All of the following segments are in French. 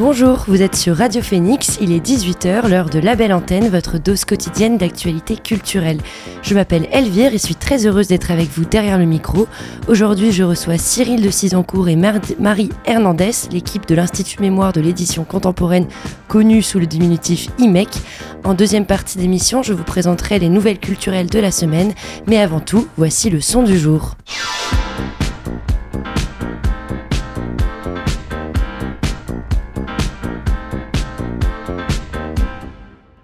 Bonjour, vous êtes sur Radio Phoenix, il est 18h, l'heure de la belle antenne, votre dose quotidienne d'actualité culturelle. Je m'appelle Elvire et suis très heureuse d'être avec vous derrière le micro. Aujourd'hui, je reçois Cyril de Cisancourt et Marie Hernandez, l'équipe de l'Institut Mémoire de l'édition contemporaine connue sous le diminutif IMEC. En deuxième partie d'émission, je vous présenterai les nouvelles culturelles de la semaine, mais avant tout, voici le son du jour.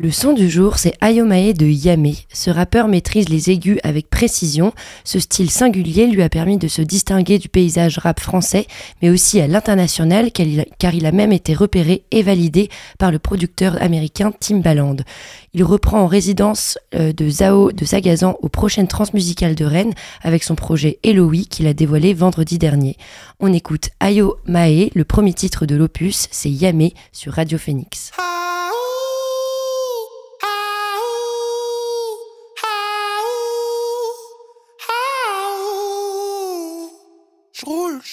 Le son du jour, c'est Ayomae de Yame. Ce rappeur maîtrise les aigus avec précision. Ce style singulier lui a permis de se distinguer du paysage rap français, mais aussi à l'international, car il a même été repéré et validé par le producteur américain Timbaland. Il reprend en résidence euh, de Zao de Sagazan aux prochaines transmusicales de Rennes avec son projet Eloï qu'il a dévoilé vendredi dernier. On écoute Ayo Mae, le premier titre de l'opus, c'est Yame sur Radio Phoenix. Je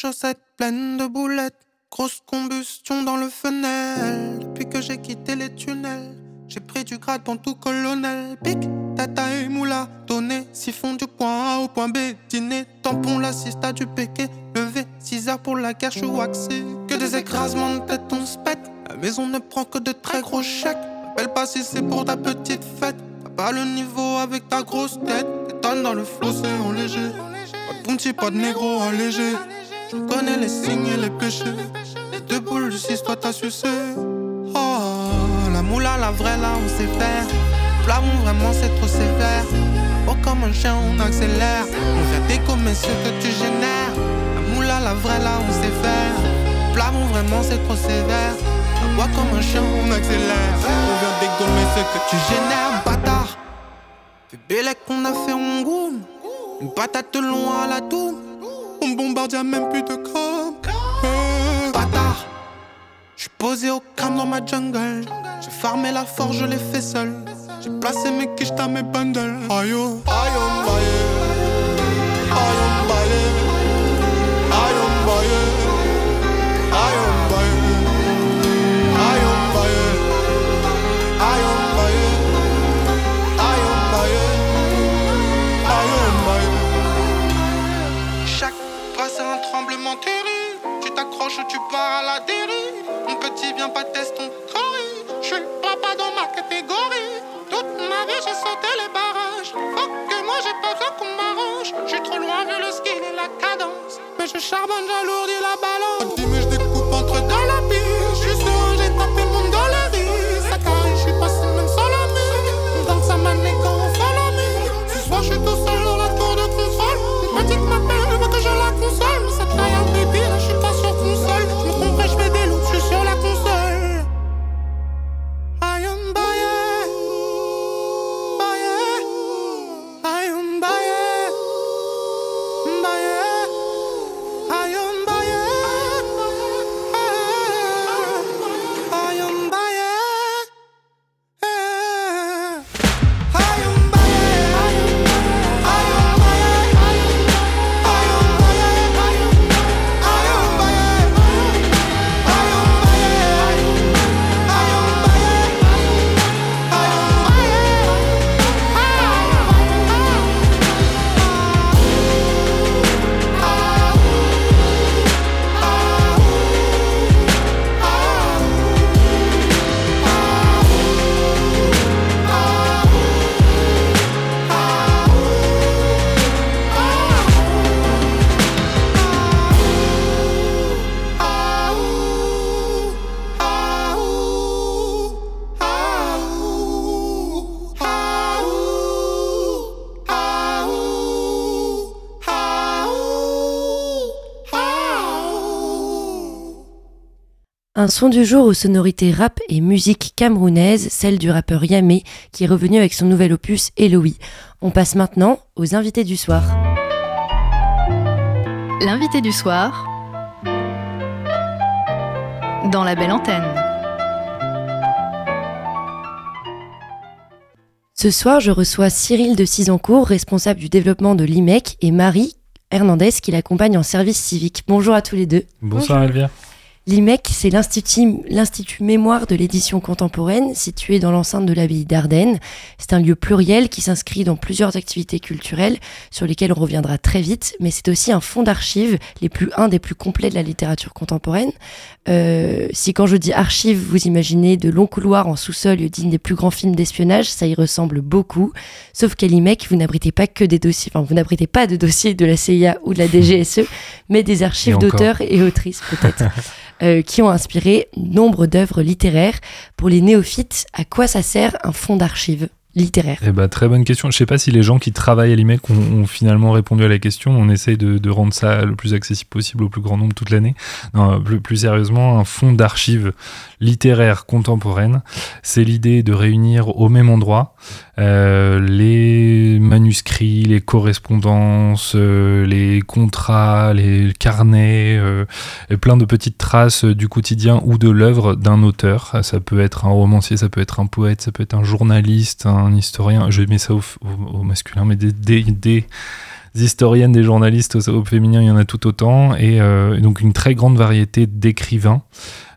chaussettes pleines de boulettes. Grosse combustion dans le fenêtre. Depuis que j'ai quitté les tunnels, j'ai pris du grade dans tout colonel. Pic, tata et moula, donné, siphon du point A au point B. Dîner, tampon, l'assist du péqué. Levé, 6 heures pour la guerre, je waxé. Que des écrasements de tête, on se pète. La maison ne prend que de très gros chèques. Appelle pas si c'est pour ta petite fête. T'as pas le niveau avec ta grosse tête. T'étonnes dans le flot, c'est en léger. Pas de pas de négro allégé. Connais les signes et les péchés. Les deux boules du 6, toi t'as sucé. Oh, la moula, la vraie, là, on sait faire. Flamon, vraiment, c'est trop sévère. Oh, comme un chien, on accélère. On vient décommer ce que tu génères. La moula, la vraie, là, on sait faire. Flamon, vraiment, c'est trop sévère. Moi, comme un chien, on accélère. On vient dégommer ce que tu génères, bâtard. Fais belle qu'on a fait en goût. Une patate loin à la toux. On y'a même plus de com. Euh, bâtard. J'suis posé au crâne dans ma jungle. J'ai farmé la forge, je l'ai fait seul. J'ai placé mes quiches dans mes bundles. Aïe, oh. aïe, oh, Tu pars à la dérive. Mon petit, viens pas tester ton corps. Je suis papa dans ma catégorie. Toute ma vie, j'ai sauté les barrages. Fuck que moi, j'ai pas besoin qu'on m'arrange. Je suis trop loin vu le skill et la cadence. Mais je charbonne, j'alourdis la balance. Un son du jour aux sonorités rap et musique camerounaise, celle du rappeur Yamé, qui est revenu avec son nouvel opus Eloï. On passe maintenant aux invités du soir. L'invité du soir dans la belle antenne. Ce soir, je reçois Cyril de Cisancourt, responsable du développement de l'IMEC, et Marie Hernandez qui l'accompagne en service civique. Bonjour à tous les deux. Bonsoir Elvia. L'IMEC, c'est l'Institut Mémoire de l'édition contemporaine, situé dans l'enceinte de l'abbaye d'Ardennes. C'est un lieu pluriel qui s'inscrit dans plusieurs activités culturelles sur lesquelles on reviendra très vite, mais c'est aussi un fonds d'archives, les plus, un des plus complets de la littérature contemporaine. Euh, si quand je dis archives, vous imaginez de longs couloirs en sous-sol dignes des plus grands films d'espionnage, ça y ressemble beaucoup. Sauf qu'à l'IMEC, vous n'abritez pas que des dossiers, enfin, vous n'abritez pas de dossiers de la CIA ou de la DGSE, mais des archives d'auteurs et autrices peut-être. Euh, qui ont inspiré nombre d'œuvres littéraires. Pour les néophytes, à quoi ça sert un fonds d'archives? Littéraires eh ben, Très bonne question. Je ne sais pas si les gens qui travaillent à l'IMEC ont, finalement répondu à la question. On essaye de, rendre ça le plus accessible possible au plus grand nombre toute l'année. Plus, sérieusement, un fonds d'archives littéraires contemporaines, c'est l'idée de réunir au même endroit euh, les manuscrits, les correspondances, euh, les contrats, les carnets, euh, plein de petites traces du quotidien ou de l'œuvre d'un auteur. Ça peut être un romancier, ça peut être un poète, ça peut être un journaliste, un historien. Je mets ça au, masculin, mais des, historiennes, des journalistes au, féminin, il y en a tout autant. Et donc une très grande variété d'écrivains.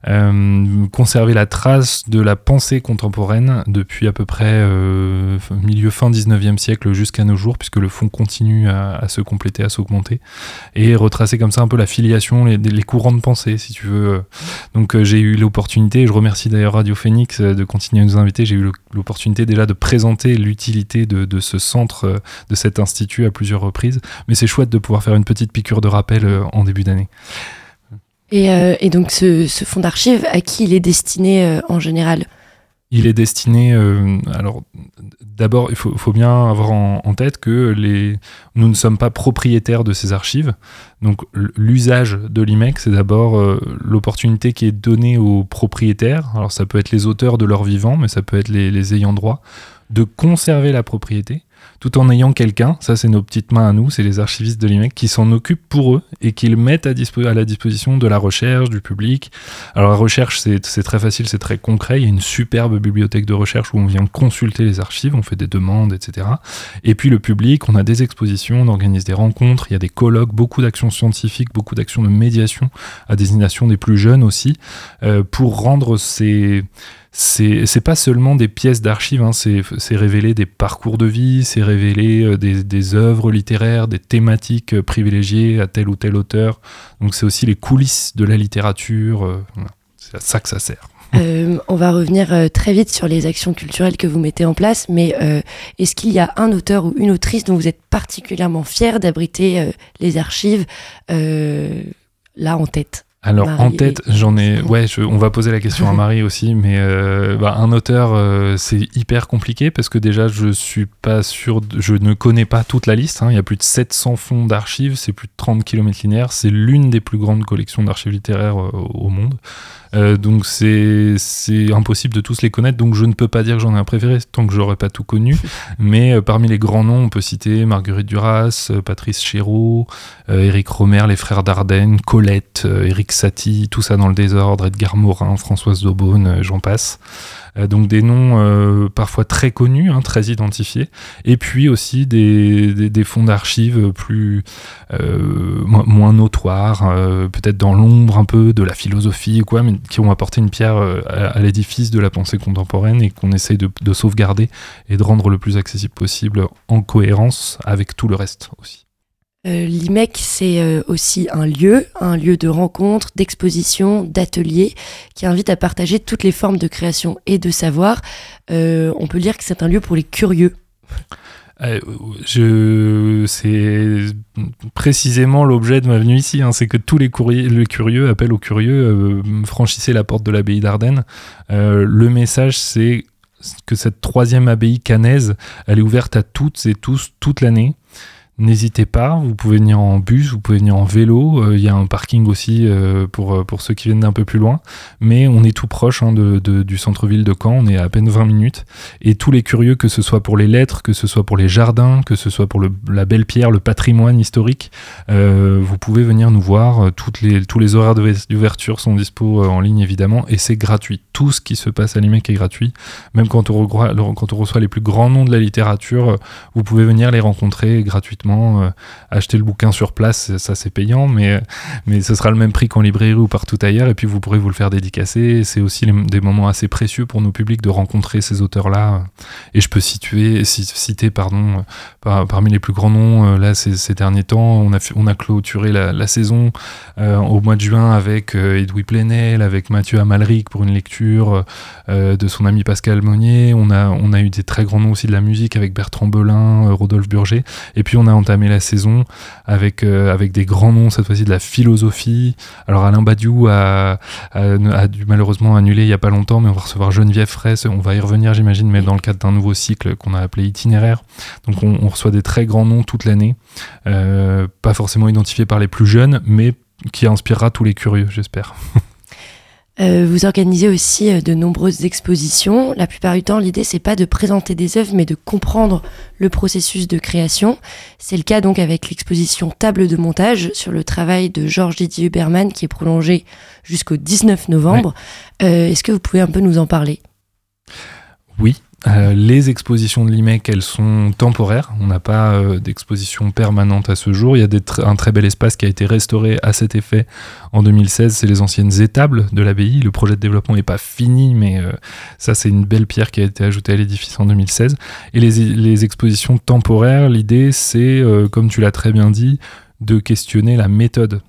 Euh, conserver la trace de la pensée contemporaine depuis à peu près euh, milieu fin 19e siècle jusqu'à nos jours, puisque le fond continue à, se compléter, à s'augmenter, et retracer comme ça un peu la filiation, les, courants de pensée, si tu veux. Donc euh, j'ai eu l'opportunité, je remercie d'ailleurs Radio Phoenix de continuer à nous inviter, j'ai eu l'opportunité déjà de présenter l'utilité de, ce centre, de cet institut à plusieurs reprises, mais c'est chouette de pouvoir faire une petite piqûre de rappel en début d'année. Euh, et, donc ce, fonds d'archives, à qui il est destiné euh, en général? Il est destiné. Euh, alors, d'abord, il faut, bien avoir en, tête que les, nous ne sommes pas propriétaires de ces archives. Donc, l'usage de l'IMEC, c'est d'abord l'opportunité qui est donnée aux propriétaires. Alors, ça peut être les auteurs de leur vivant, mais ça peut être les, les ayants droit, de conserver la propriété tout en ayant quelqu'un, ça c'est nos petites mains à nous, c'est les archivistes de l'IMEC, qui s'en occupent pour eux et qui le mettent à, la disposition de la recherche, du public. Alors la recherche c'est très facile, c'est très concret, il y a une superbe bibliothèque de recherche où on vient consulter les archives, on fait des demandes, etc. Et puis le public, on a des expositions, on organise des rencontres, il y a des colloques, beaucoup d'actions scientifiques, beaucoup d'actions de médiation à destination des plus jeunes aussi, euh, pour rendre ces c'est pas seulement des pièces d'archives, hein, c'est révéler des parcours de vie, c'est révéler euh, des, œuvres littéraires, des thématiques euh, privilégiées à tel ou tel auteur. Donc c'est aussi les coulisses de la littérature. Euh, c'est à ça que ça sert. on va revenir très vite sur les actions culturelles que vous mettez en place, mais est-ce qu'il y a un auteur ou une autrice dont vous êtes particulièrement fier d'abriter les archives là en tête? Alors en tête, j'en ai. Ouais, on va poser la question à Marie aussi, mais euh, bah, un auteur, euh, c'est hyper compliqué parce que déjà, je suis pas sûr, je ne connais pas toute la liste. Hein. Il y a plus de 700 fonds d'archives, c'est plus de 30 km linéaires, c'est l'une des plus grandes collections d'archives littéraires euh, au monde. Euh, donc c'est impossible de tous les connaître, donc je ne peux pas dire que j'en ai un préféré tant que j'aurais pas tout connu. Mais euh, parmi les grands noms, on peut citer Marguerite Duras, euh, Patrice Chéreau, Éric Romer, les frères Dardenne, Colette, Éric Satie, tout ça dans le désordre, Edgar Morin, Françoise Daubonne, j'en passe. Euh, donc des noms euh, parfois très connus, hein, très identifiés, et puis aussi des, fonds d'archives plus euh, moins, notoires, peut-être dans l'ombre un peu de la philosophie ou quoi, mais qui ont apporté une pierre à, l'édifice de la pensée contemporaine et qu'on essaye de sauvegarder et de rendre le plus accessible possible en cohérence avec tout le reste aussi. Euh, L'IMEC, c'est euh, aussi un lieu, un lieu de rencontre, d'exposition, d'atelier, qui invite à partager toutes les formes de création et de savoir. Euh, on peut dire que c'est un lieu pour les curieux. c'est précisément l'objet de ma venue ici. Hein. c'est que tous les, curieux appellent aux curieux, franchissez la porte de l'abbaye d'Ardennes. le message, c'est que cette troisième abbaye canaise, elle est ouverte à toutes et tous toute l'année N'hésitez pas, vous pouvez venir en bus, vous pouvez venir en vélo, euh, il y a un parking aussi euh, pour, euh, pour ceux qui viennent d'un peu plus loin, mais on est tout proche hein, de, du centre-ville de Caen, on est à peine 20 minutes, et tous les curieux, que ce soit pour les lettres, que ce soit pour les jardins, que ce soit pour le, la belle pierre, le patrimoine historique, vous pouvez venir nous voir, les, tous les horaires d'ouverture sont dispo en ligne évidemment, et c'est gratuit, tout ce qui se passe à l'IMEC est gratuit, même quand on reçoit les plus grands noms de la littérature, vous pouvez venir les rencontrer gratuitement euh, acheter le bouquin sur place, ça c'est payant, mais, mais ce sera le même prix qu'en librairie ou partout ailleurs, et puis vous pourrez vous le faire dédicacer. C'est aussi des moments assez précieux pour nos publics de rencontrer ces auteurs-là. Et je peux citer pardon, parmi les plus grands noms, euh, là ces, derniers temps, on a, on a clôturé la, saison euh, au mois de juin avec Edoui Plenel, avec Mathieu Amalric pour une lecture de son ami Pascal Monnier. On a, on a eu des très grands noms aussi de la musique avec Bertrand Belin, Rodolphe Burger. Et puis on a entamé la saison avec, euh, avec des grands noms, cette fois-ci de la philosophie. Alors Alain Badiou a, a, dû malheureusement annuler il n'y a pas longtemps, mais on va recevoir Geneviève Fraisse, on va y revenir j'imagine, mais dans le cadre d'un nouveau cycle qu'on a appelé itinéraire. Donc on, reçoit des très grands noms toute l'année, euh, pas forcément identifiés par les plus jeunes, mais qui inspirera tous les curieux, j'espère. Euh, vous organisez aussi euh, de nombreuses expositions. La plupart du temps, l'idée c'est pas de présenter des œuvres, mais de comprendre le processus de création. C'est le cas donc avec l'exposition Table de montage sur le travail de Georges Didier Huberman qui est prolongé jusqu'au 19 novembre. Euh, est-ce que vous pouvez un peu nous en parler? Oui, euh, les expositions de l'IMEC, elles sont temporaires. On n'a pas euh, d'exposition permanente à ce jour. Il y a un très bel espace qui a été restauré à cet effet en 2016. C'est les anciennes étables de l'abbaye. Le projet de développement n'est pas fini, mais euh, ça, c'est une belle pierre qui a été ajoutée à l'édifice en 2016. Et les, les expositions temporaires, l'idée, c'est, comme tu l'as très bien dit, de questionner la méthode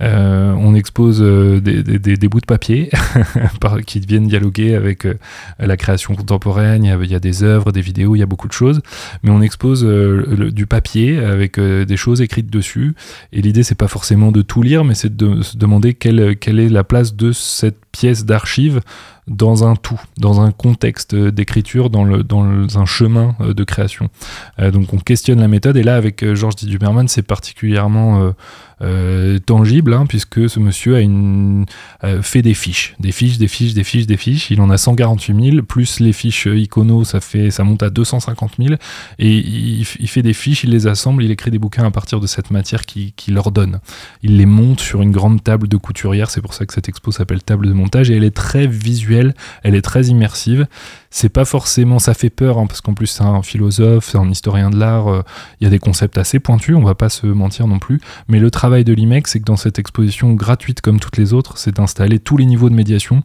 euh, on expose euh, des, bouts de papier qui viennent dialoguer avec euh, la création contemporaine. Il y, a, des œuvres, des vidéos, il y a beaucoup de choses. Mais on expose du papier avec des choses écrites dessus. Et l'idée, c'est pas forcément de tout lire, mais c'est de se demander quelle, quelle est la place de cette pièce d'archive dans un tout, dans un contexte d'écriture, dans, un chemin de création. donc on questionne la méthode, et là avec Georges Duberman, c'est particulièrement euh, tangible, hein, puisque ce monsieur a euh, fait des fiches, des fiches, des fiches, des fiches, des fiches. Il en a 148 000, plus les fiches icono, ça, fait, ça monte à 250 000. Et il, fait des fiches, il les assemble, il écrit des bouquins à partir de cette matière qu'il qui leur donne. Il les monte sur une grande table de couturière, c'est pour ça que cette expo s'appelle table de montage, et elle est très visuelle, elle est très immersive c'est pas forcément, ça fait peur, hein, parce qu'en plus c'est un philosophe, c'est un historien de l'art, euh, il y a des concepts assez pointus, on va pas se mentir non plus, mais le travail de l'IMEC, c'est que dans cette exposition gratuite comme toutes les autres, c'est d'installer tous les niveaux de médiation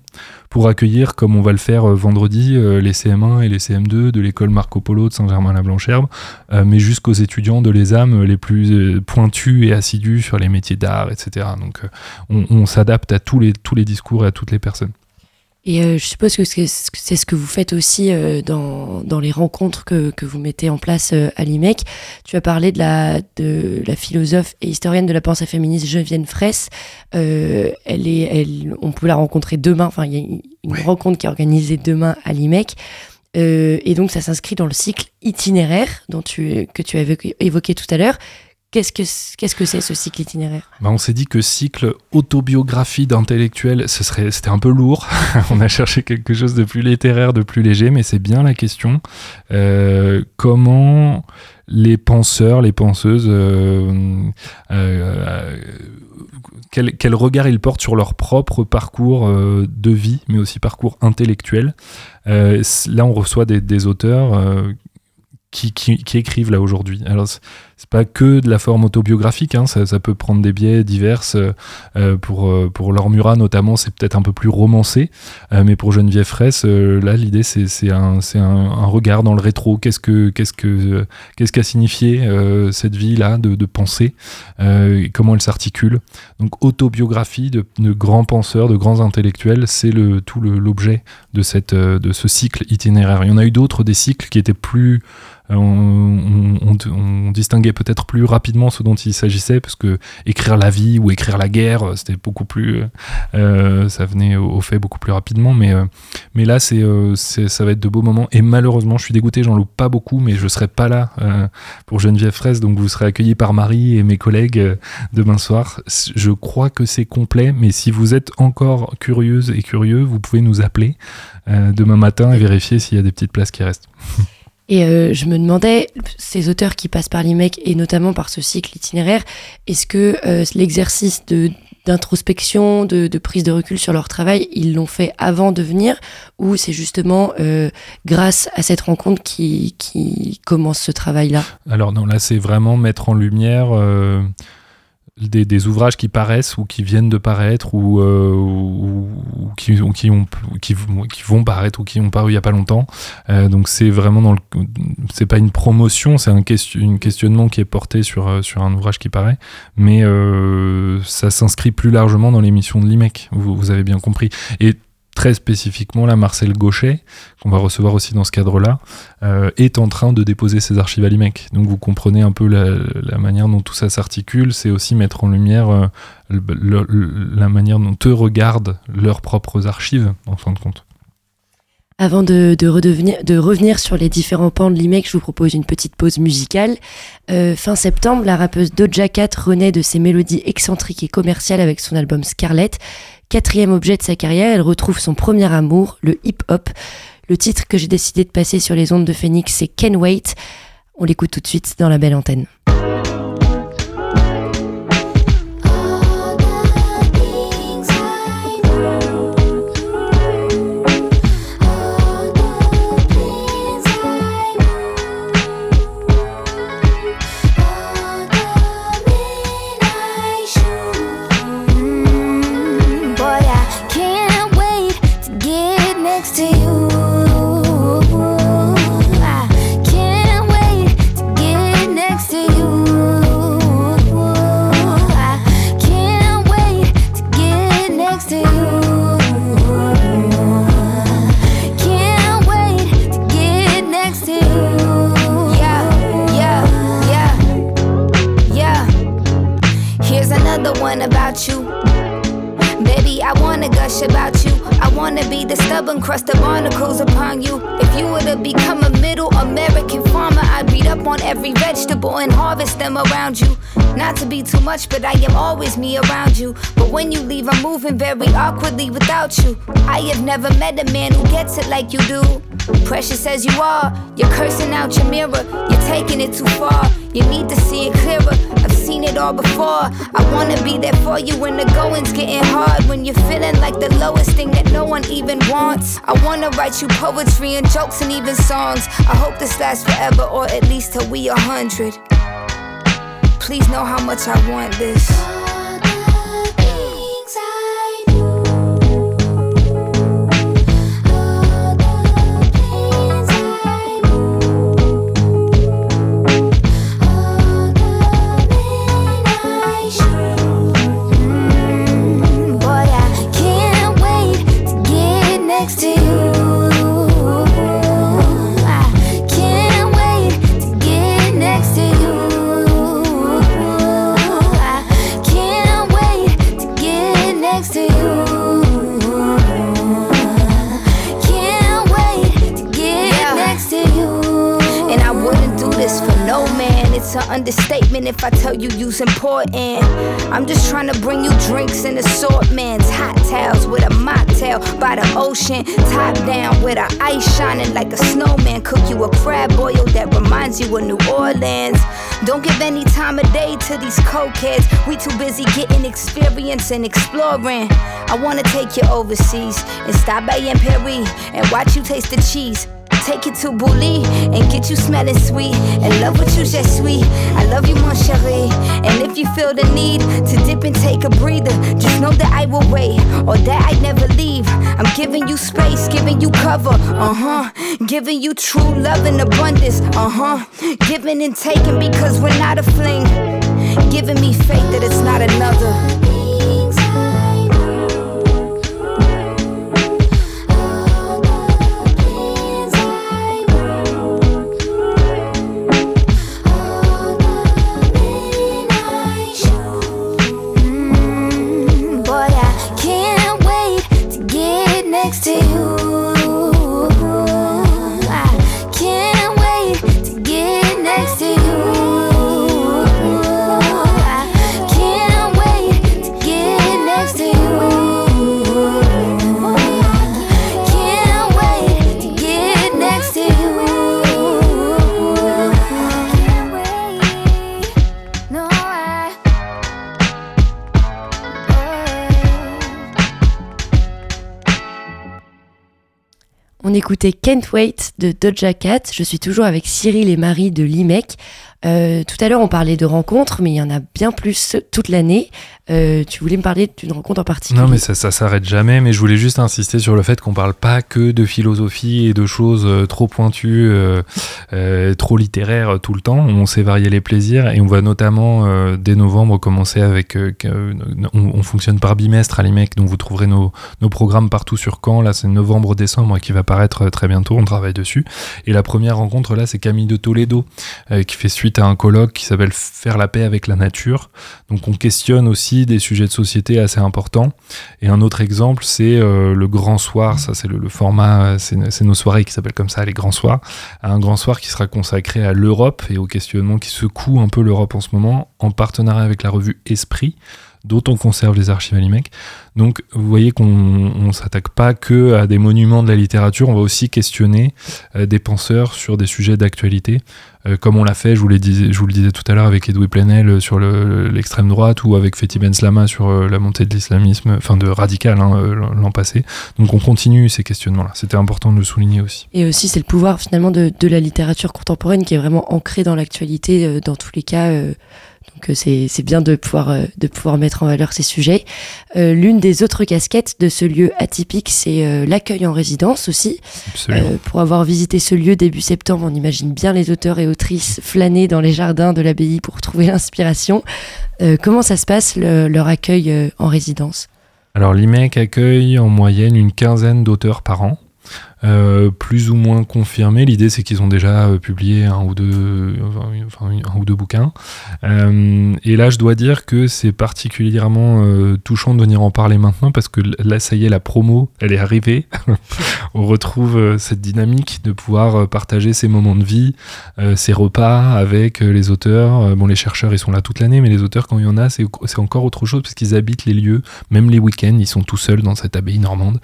pour accueillir, comme on va le faire euh, vendredi, euh, les CM1 et les CM2 de l'école Marco Polo de Saint-Germain-la-Blancherbe, mais jusqu'aux étudiants de l'ESAM les plus pointus et assidus sur les métiers d'art, etc. Donc on, on s'adapte à tous les, tous les discours et à toutes les personnes. Et euh, je suppose que c'est ce que vous faites aussi euh, dans, dans, les rencontres que, que, vous mettez en place euh, à l'IMEC. Tu as parlé de la, de la philosophe et historienne de la pensée féministe Geneviève Fraisse. elle est, elle, on peut la rencontrer demain. Enfin, il y a une, rencontre qui est organisée demain à l'IMEC. et donc, ça s'inscrit dans le cycle itinéraire dont tu, que tu as évoqué tout à l'heure. Qu'est-ce que c'est ce cycle itinéraire? Bah On s'est dit que cycle autobiographie d'intellectuel, c'était un peu lourd. on a cherché quelque chose de plus littéraire, de plus léger, mais c'est bien la question. Euh, comment les penseurs, les penseuses, euh, euh, quel, regard ils portent sur leur propre parcours de vie, mais aussi parcours intellectuel? là, on reçoit des, auteurs qui, qui, qui, écrivent là aujourd'hui. Alors c'est pas que de la forme autobiographique, hein, ça, peut prendre des biais divers. Euh, pour, euh, pour Laure Murat notamment, c'est peut-être un peu plus romancé, euh, mais pour Geneviève Fraisse, euh, là l'idée c'est un, un, un, regard dans le rétro. Qu'est-ce que qu'est-ce que qu'est-ce qu'a signifié euh, cette vie là de, de penser, comment elle s'articule. Donc autobiographie de, de, grands penseurs, de grands intellectuels, c'est le tout l'objet de cette de ce cycle itinéraire. Il y en a eu d'autres des cycles qui étaient plus on, on, on, distinguait peut-être plus rapidement ce dont il s'agissait, parce que écrire la vie ou écrire la guerre, c'était beaucoup plus, ça venait au, fait beaucoup plus rapidement. Mais, mais là, c'est, ça va être de beaux moments. Et malheureusement, je suis dégoûté, j'en loupe pas beaucoup, mais je serai pas là pour Geneviève Fraisse, donc vous serez accueillis par Marie et mes collègues demain soir. Je crois que c'est complet, mais si vous êtes encore curieuse et curieux, vous pouvez nous appeler demain matin et vérifier s'il y a des petites places qui restent. Et euh, je me demandais, ces auteurs qui passent par l'IMEC, et notamment par ce cycle itinéraire, est-ce que euh, l'exercice de d'introspection, de, de, prise de recul sur leur travail, ils l'ont fait avant de venir, ou c'est justement euh, grâce à cette rencontre qui, qui commence ce travail-là? Alors non, là c'est vraiment mettre en lumière des, ouvrages qui paraissent ou qui viennent de paraître ou, euh, qui, ont, qui, qui, vont paraître ou qui ont paru il n'y a pas longtemps. Euh, donc c'est vraiment dans le, c'est pas une promotion, c'est un question, questionnement qui est porté sur, euh, sur un ouvrage qui paraît, mais ça s'inscrit plus largement dans l'émission de l'IMEC, vous, vous, avez bien compris. Et très spécifiquement, là, Marcel Gauchet, qu'on va recevoir aussi dans ce cadre-là, euh, est en train de déposer ses archives à l'IMEC. Donc vous comprenez un peu la, manière dont tout ça s'articule, c'est aussi mettre en lumière euh, la manière dont eux regardent leurs propres archives, en fin de compte. Avant de, revenir sur les différents pans de l'IMEC, je vous propose une petite pause musicale. Euh, fin septembre, la rappeuse Doja Cat renaît de ses mélodies excentriques et commerciales avec son album Scarlett. Quatrième objet de sa carrière, elle retrouve son premier amour, le hip-hop. Le titre que j'ai décidé de passer sur les ondes de Phoenix, c'est Can Wait. On l'écoute tout de suite dans la belle antenne. Much, but I am always me around you. But when you leave, I'm moving very awkwardly without you. I have never met a man who gets it like you do. Precious as you are, you're cursing out your mirror. You're taking it too far. You need to see it clearer. I've seen it all before. I wanna be there for you when the going's getting hard. When you're feeling like the lowest thing that no one even wants. I wanna write you poetry and jokes and even songs. I hope this lasts forever, or at least till we a hundred. Please know how much I want this. Understatement if I tell you you's important. I'm just trying to bring you drinks and assortments. Hot towels with a mocktail by the ocean. Top down with a ice shining like a snowman. Cook you a crab boil that reminds you of New Orleans. Don't give any time of day to these cokeheads. We too busy getting experience and exploring. I wanna take you overseas and stop by in Paris and watch you taste the cheese take you to Bully and get you smelling sweet. And love what you just sweet. I love you, mon chéri. And if you feel the need to dip and take a breather, just know that I will wait or that I never leave. I'm giving you space, giving you cover, uh huh. Giving you true love and abundance, uh huh. Giving and taking because we're not a fling. Giving me faith that it's not another. D'écouter Can't Wait de Doja Cat. Je suis toujours avec Cyril et Marie de l'IMEC. Euh, tout à l'heure, on parlait de rencontres, mais il y en a bien plus toute l'année. Euh, tu voulais me parler d'une rencontre en particulier Non, mais ça, ça s'arrête jamais. Mais je voulais juste insister sur le fait qu'on parle pas que de philosophie et de choses euh, trop pointues, trop littéraires tout le temps. On sait varier les plaisirs et on va notamment dès novembre commencer avec. On, fonctionne par bimestre à l'IMEC, donc vous trouverez nos, nos programmes partout sur Caen. Là, c'est novembre-décembre qui va paraître très bientôt. On travaille dessus. Et la première rencontre là, c'est Camille de Toledo qui fait suite à un colloque qui s'appelle Faire la paix avec la nature. Donc on questionne aussi des sujets de société assez importants. Et un autre exemple, c'est euh, le grand soir. Ça, c'est le, format, c'est nos soirées qui s'appellent comme ça, les grands soirs. Un grand soir qui sera consacré à l'Europe et au questionnement qui secoue un peu l'Europe en ce moment, en partenariat avec la revue Esprit dont on conserve les archives à l'IMEC. Donc vous voyez qu'on ne s'attaque pas que à des monuments de la littérature, on va aussi questionner euh, des penseurs sur des sujets d'actualité, euh, comme on l'a fait, je vous, le disais tout à l'heure avec Edoui Plenel euh, sur l'extrême droite ou avec Fethi Ben Slama sur la montée de l'islamisme, enfin de radical hein, l'an passé. Donc on continue ces questionnements-là, c'était important de le souligner aussi. Et aussi c'est le pouvoir finalement de, la littérature contemporaine qui est vraiment ancré dans l'actualité, dans tous les cas donc euh, c'est bien de pouvoir, euh, de pouvoir mettre en valeur ces sujets. Euh, l'une des autres casquettes de ce lieu atypique, c'est l'accueil en résidence aussi. pour avoir visité ce lieu début septembre, on imagine bien les auteurs et autrices flâner dans les jardins de l'abbaye pour trouver l'inspiration. comment ça se passe leur accueil en résidence? Alors l'IMEC accueille en moyenne une quinzaine d'auteurs par an. Euh, plus ou moins confirmé. L'idée, c'est qu'ils ont déjà euh, publié un ou deux, enfin, un ou deux bouquins. Euh, et là, je dois dire que c'est particulièrement touchant de venir en parler maintenant parce que là, ça y est, la promo, elle est arrivée. On retrouve cette dynamique de pouvoir partager ses moments de vie, ses repas avec les auteurs. bon, les chercheurs, ils sont là toute l'année, mais les auteurs, quand il y en a, c'est encore autre chose parce qu'ils habitent les lieux, même les week-ends, ils sont tout seuls dans cette abbaye normande.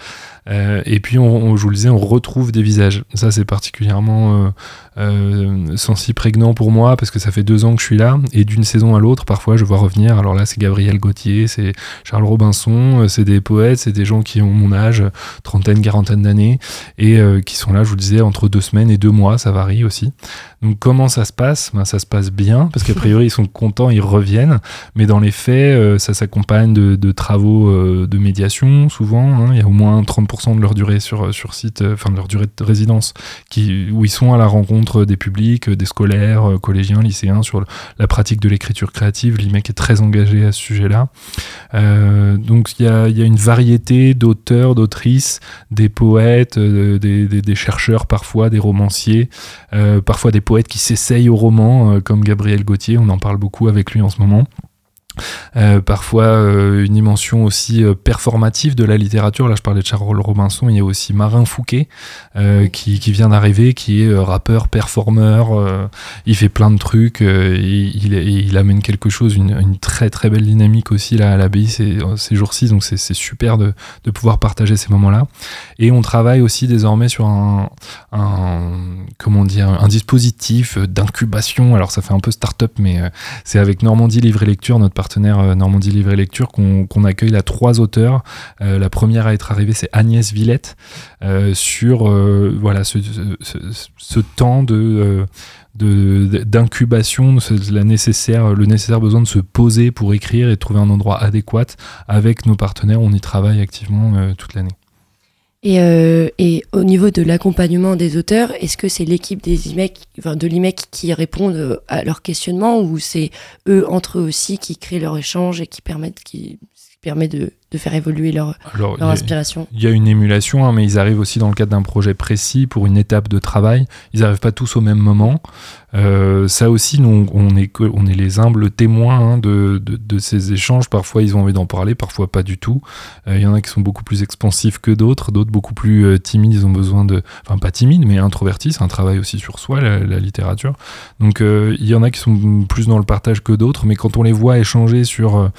et puis, je vous le disais, on retrouve des visages. Ça, c'est particulièrement euh, euh, prégnant pour moi parce que ça fait deux ans que je suis là et d'une saison à l'autre, parfois, je vois revenir. Alors là, c'est Gabriel Gauthier, c'est Charles Robinson, euh, c'est des poètes, c'est des gens qui ont mon âge, trentaine, quarantaine d'années et qui sont là, je vous le disais, entre deux semaines et deux mois, ça varie aussi. Donc comment ça se passe? Ben, Ça se passe bien, parce qu'a priori ils sont contents, ils reviennent, mais dans les faits, ça s'accompagne de, travaux de médiation, souvent. Hein. Il y a au moins 30% de leur durée sur, sur site enfin de leur durée de résidence, qui, où ils sont à la rencontre des publics, des scolaires, euh, collégiens, lycéens, sur la pratique de l'écriture créative. L'IMEC est très engagé à ce sujet-là. Euh, donc il y a, une variété d'auteurs, d'autrices, des poètes, euh, des, chercheurs parfois, des romanciers, parfois des poètes qui s'essayent au roman, comme Gabriel Gauthier, on en parle beaucoup avec lui en ce moment. Euh, parfois euh, une dimension aussi euh, performative de la littérature. Là, je parlais de Charles Robinson, il y a aussi Marin Fouquet qui, qui, vient d'arriver, qui est rappeur, performeur. il fait plein de trucs. il, il, amène quelque chose, une, une, très très belle dynamique aussi là, à l'abbaye ces, ces jours-ci. Donc c'est super de, de, pouvoir partager ces moments-là. Et on travaille aussi désormais sur un, un comment dire, un dispositif d'incubation. Alors ça fait un peu start-up, mais c'est avec Normandie Livre et Lecture, notre euh, Normandie Livre et Lecture, qu'on accueille là trois auteurs. Euh, la première à être arrivée, c'est Agnès Villette, euh, sur voilà, ce, temps de d'incubation, le nécessaire besoin de se poser pour écrire et trouver un endroit adéquat avec nos partenaires. On y travaille activement toute l'année. Et, et, au niveau de l'accompagnement des auteurs, est-ce que c'est l'équipe des IMEC, enfin de l'IMEC qui répondent à leurs questionnements ou c'est eux entre eux aussi qui créent leur échange et qui permettent, qui, permet de, de faire évoluer leur, leur inspiration. Il y a une émulation, hein, mais ils arrivent aussi dans le cadre d'un projet précis pour une étape de travail. Ils n'arrivent pas tous au même moment. Euh, ça aussi, nous, on est, on est les humbles témoins hein, de, de, de, ces échanges. Parfois, ils ont envie d'en parler, parfois pas du tout. Euh, il y en a qui sont beaucoup plus expansifs que d'autres, d'autres beaucoup plus euh, timides. Ils ont besoin de, enfin pas timides, mais introvertis. C'est un travail aussi sur soi, la, la littérature. Donc, il y en a qui sont plus dans le partage que d'autres, mais quand on les voit échanger sur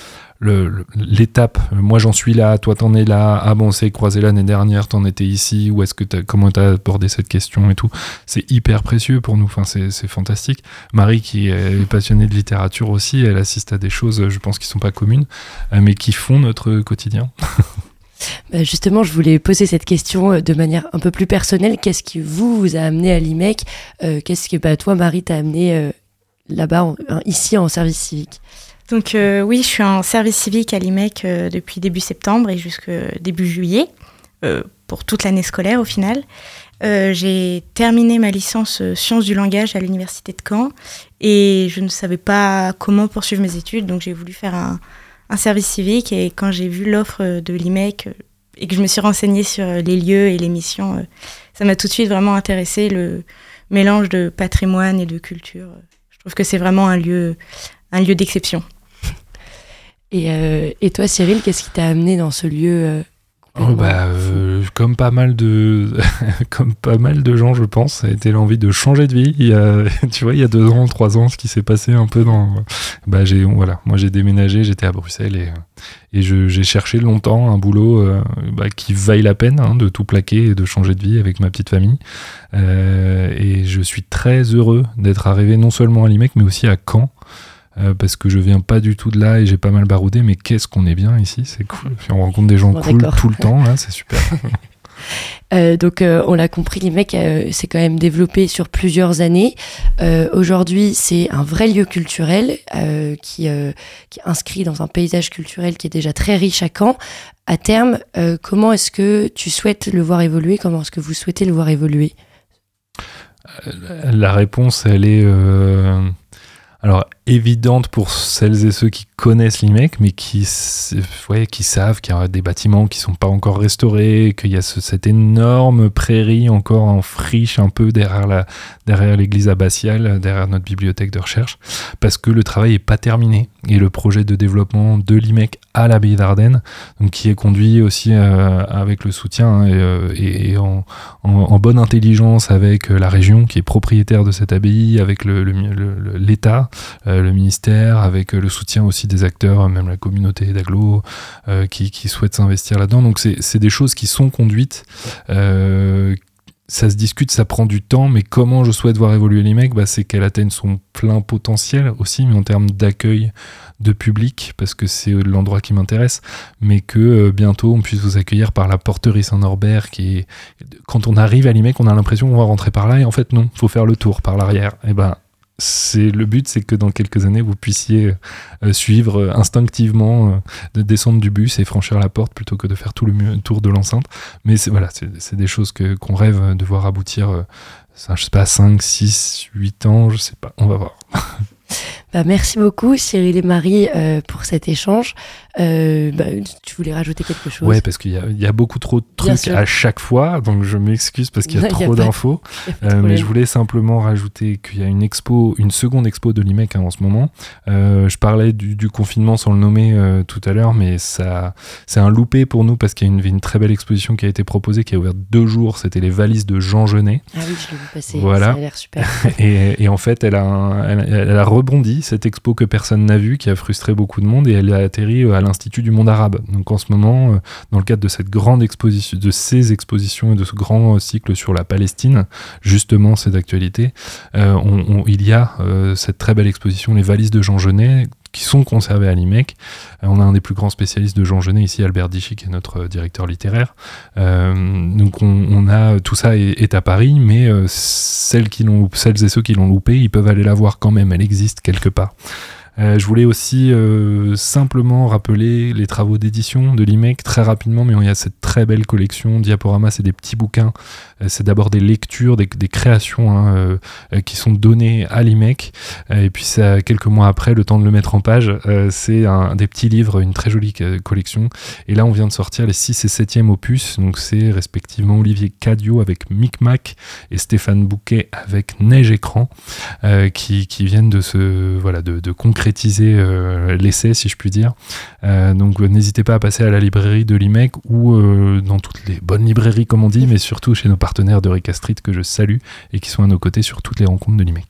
l'étape, moi j'en suis là, toi t'en es là, ah bon, on s'est croisé l'année dernière, t'en étais ici, ou est-ce que comment t'as abordé cette question et tout. C'est hyper précieux pour nous, enfin, c'est fantastique. Marie, qui est passionnée de littérature aussi, elle assiste à des choses, je pense, qui sont pas communes, euh, mais qui font notre quotidien. Bah, justement, je voulais poser cette question euh, de manière un peu plus personnelle. Qu'est-ce qui vous, vous a amené à l'IMEC euh, Qu'est-ce que bah, toi, Marie, t'a amené euh, là-bas, ici, en service civique? Donc oui, je suis en service civique à l'IMEC depuis début septembre et jusqu'au début juillet, pour toute l'année scolaire au final. j'ai terminé ma licence sciences du langage à l'université de Caen et je ne savais pas comment poursuivre mes études, donc j'ai voulu faire un, un service civique. Et quand j'ai vu l'offre de l'IMEC euh, et que je me suis renseignée sur euh, les lieux et les missions, euh, ça m'a tout de suite vraiment intéressé le mélange de patrimoine et de culture. Je trouve que c'est vraiment un lieu, un lieu d'exception. Et, et, toi, Cyril, qu'est-ce qui t'a amené dans ce lieu Oh, bah, euh, comme pas mal de comme pas mal de gens je pense ça a été l'envie de changer de vie. Il y a, tu vois il y a deux ans trois ans ce qui s'est passé un peu dans bah j'ai voilà. Moi j'ai déménagé j'étais à Bruxelles et et j'ai cherché longtemps un boulot euh, bah, qui vaille la peine hein, de tout plaquer et de changer de vie avec ma petite famille. Euh, et je suis très heureux d'être arrivé non seulement à Limec mais aussi à Caen euh, parce que je viens pas du tout de là et j'ai pas mal baroudé, mais qu'est-ce qu'on est bien ici, c'est cool. on rencontre des gens cool tout le temps, là, c'est super. Euh, donc euh, on l'a compris, les mecs, c'est quand même développé sur plusieurs années. Aujourd'hui, c'est un vrai lieu culturel qui, qui est inscrit dans un paysage culturel qui est déjà très riche à Caen. À terme, comment est-ce que tu souhaites le voir évoluer? Comment est-ce que vous souhaitez le voir évoluer? La réponse, elle est alors évidente pour celles et ceux qui connaissent l'IMEC, mais qui, ouais, qui savent qu'il y a des bâtiments qui sont pas encore restaurés, qu'il y a cette énorme prairie encore en friche un peu derrière la derrière l'église abbatiale, derrière notre bibliothèque de recherche, parce que le travail est pas terminé et le projet de développement de l'IMEC à l'abbaye d'Ardenne, donc qui est conduit aussi euh, avec le soutien hein, euh, et, en, en, bonne intelligence avec la région qui est propriétaire de cette abbaye, avec l'État. Ministère, avec le soutien aussi des acteurs, même la communauté d'Aglo, euh, qui, qui souhaitent s'investir là-dedans. Donc c'est des choses qui sont conduites. Euh, ça se discute, ça prend du temps, mais comment je souhaite voir évoluer l'IMEC? Bah, C'est qu'elle atteigne son plein potentiel aussi, mais en termes d'accueil de public, parce que c'est l'endroit qui m'intéresse, mais que euh, bientôt on puisse vous accueillir par la porterie Saint-Norbert, qui est... Quand on arrive à l'IMEC, on a l'impression qu'on va rentrer par là, et en fait non, faut faire le tour par l'arrière. Et ben c'est le but, c'est que dans quelques années, vous puissiez euh, suivre instinctivement, euh, de descendre du bus et franchir la porte plutôt que de faire tout le tour de l'enceinte. Mais voilà, c'est des choses que qu'on rêve de voir aboutir. Euh, je sais pas, 5, 6, 8 ans, je sais pas, on va voir. Bah, merci beaucoup Cyril et Marie pour cet échange. Euh, bah, tu voulais rajouter quelque chose Ouais, parce qu'il y, y, a beaucoup trop de trucs à chaque fois, donc je m'excuse parce qu'il y a trop d'infos. Euh, mais je voulais simplement rajouter qu'il y a une expo, une seconde expo de l'IMEC hein, en ce moment. Euh, je parlais du, du, confinement sans le nommer tout à l'heure, mais ça, c'est un loupé pour nous parce qu'il y a une, une, très belle exposition qui a été proposée, qui a ouvert deux jours. C'était les valises de Jean Genet. Ah oui, je l'ai vu passer. Voilà. Ça a l'air super. et, et, en fait, elle a, elle, elle, a rebondi cette expo que personne n'a vue, qui a frustré beaucoup de monde, et elle a atterri à l'Institut du monde arabe. Donc en ce moment, euh, dans le cadre de cette grande exposition, de ces expositions et de ce grand cycle sur la Palestine, justement c'est d'actualité, euh, il y a euh, cette très belle exposition Les valises de Jean Genet qui sont conservées à l'IMEC. on a un des plus grands spécialistes de Jean Genet ici, Albert Dichy, qui est notre directeur littéraire. donc on, a tout ça est, à Paris, mais celles, qui celles et ceux qui l'ont loupé, ils peuvent aller la voir quand même. Elle existe quelque part. Euh, je voulais aussi euh, simplement rappeler les travaux d'édition de l'IMEC très rapidement, mais il y a cette très belle collection. Diaporama, c'est des petits bouquins. Euh, c'est d'abord des lectures, des, créations hein, qui sont données à l'IMEC. et puis, ça, quelques mois après, le temps de le mettre en page, c'est des petits livres, une très jolie collection. Et là, on vient de sortir les 6 et 7e opus. Donc, c'est respectivement Olivier Cadio avec Micmac et Stéphane Bouquet avec Neige Écran, qui, viennent de se, voilà, de concrétiser euh, l'essai, si je puis dire. Euh, donc n'hésitez pas à passer à la librairie de l'IMEC ou euh, dans toutes les bonnes librairies, comme on dit, mais surtout chez nos partenaires de Rica Street que je salue et qui sont à nos côtés sur toutes les rencontres de l'IMEC.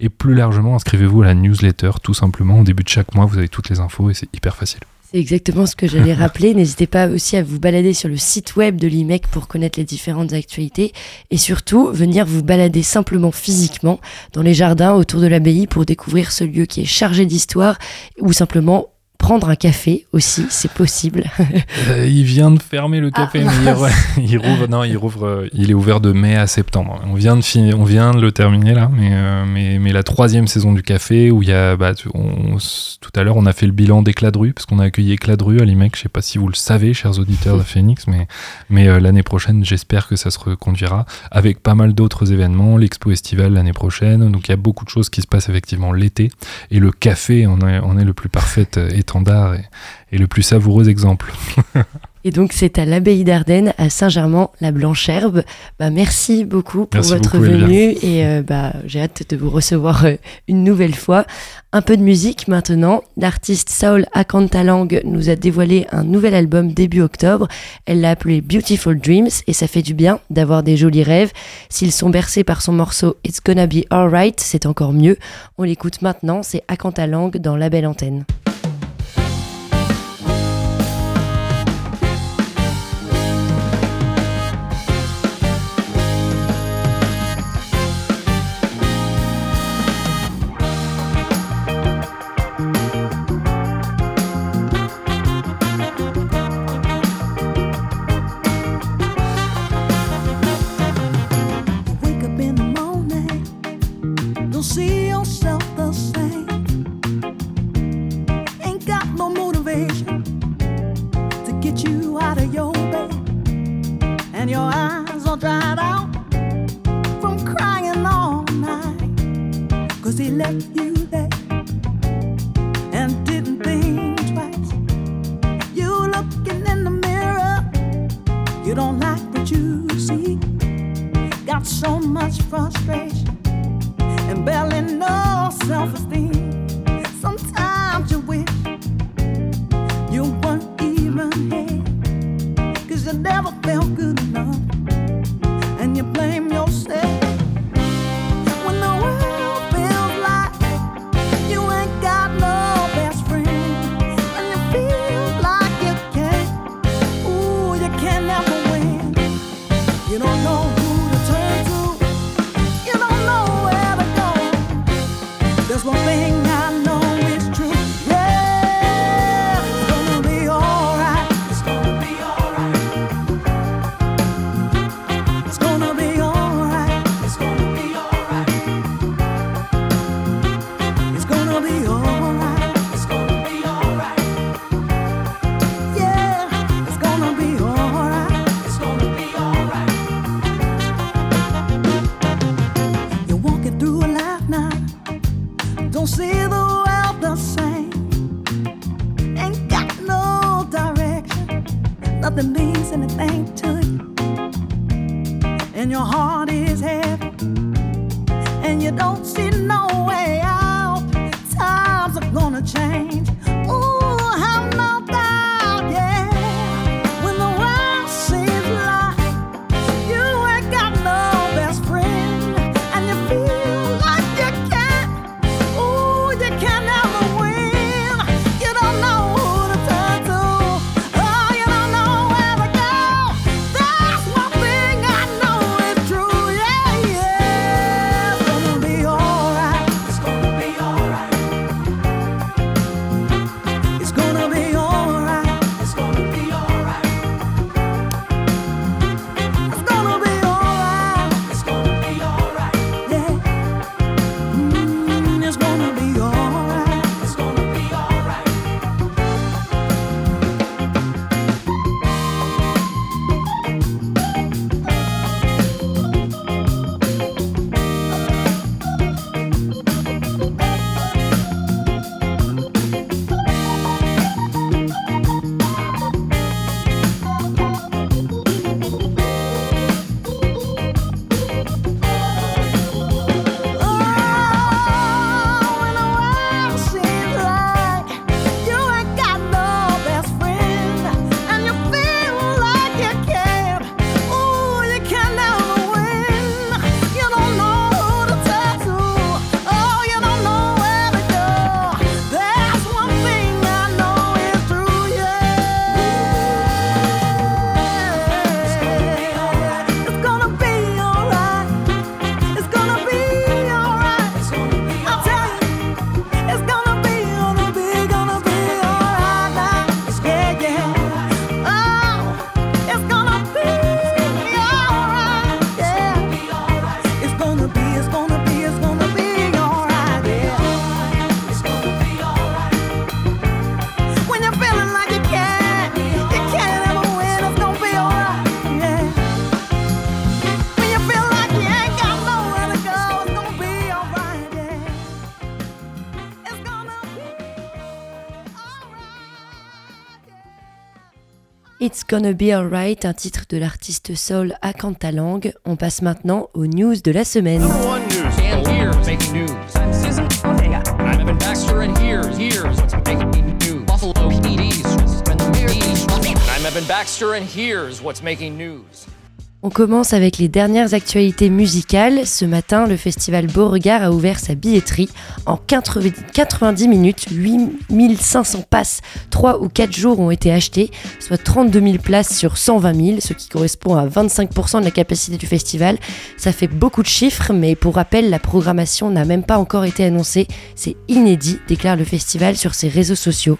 Et plus largement, inscrivez-vous à la newsletter, tout simplement. Au début de chaque mois, vous avez toutes les infos et c'est hyper facile. C'est exactement ce que j'allais rappeler. N'hésitez pas aussi à vous balader sur le site web de l'IMEC pour connaître les différentes actualités et surtout venir vous balader simplement physiquement dans les jardins autour de l'abbaye pour découvrir ce lieu qui est chargé d'histoire ou simplement prendre un café aussi, c'est possible. Euh, il vient de fermer le café, Ah, mais il, rouvre. Non, il rouvre. euh, il est ouvert de mai à septembre. On vient de finir, on vient de le terminer là, mais euh, mais mais la troisième saison du café où il y a. Bah, on- tout à l'heure, on a fait le bilan d'Éclat de rue parce qu'on a accueilli Éclat de rue à l'IMEC. Je sais pas si vous le savez, chers auditeurs de Phoenix, mais mais euh, l'année prochaine, j'espère que ça se reconduira avec pas mal d'autres événements, l'expo estivale l'année prochaine. Donc il y a beaucoup de choses qui se passent effectivement l'été et le café en est, en est le plus parfait euh, étendard et, et le plus savoureux exemple. Et donc c'est à l'abbaye d'Ardenne, à Saint-Germain-la-Blancherbe. Bah, merci beaucoup pour Merci votre beaucoup, venue et euh, bah, j'ai hâte de vous recevoir euh, une nouvelle fois. Un peu de musique maintenant. L'artiste Saul Akantalang nous a dévoilé un nouvel album début octobre. Elle l'a appelé Beautiful Dreams et ça fait du bien d'avoir des jolis rêves. S'ils sont bercés par son morceau It's Gonna Be Alright, c'est encore mieux. On l'écoute maintenant, c'est Akantalang dans La Belle Antenne. Don't see yourself the same. Ain't got no motivation to get you out of your bed, and your eyes are dried out from crying all night. Cause he left you see no way Gonna Be Alright, un titre de l'artiste soul Akanta Lang. On passe maintenant aux news de la semaine. On commence avec les dernières actualités musicales. Ce matin, le festival Beauregard a ouvert sa billetterie. En 90 minutes, 8500 passes, 3 ou 4 jours ont été achetés, soit 32 000 places sur 120 000, ce qui correspond à 25% de la capacité du festival. Ça fait beaucoup de chiffres, mais pour rappel, la programmation n'a même pas encore été annoncée. C'est inédit, déclare le festival sur ses réseaux sociaux.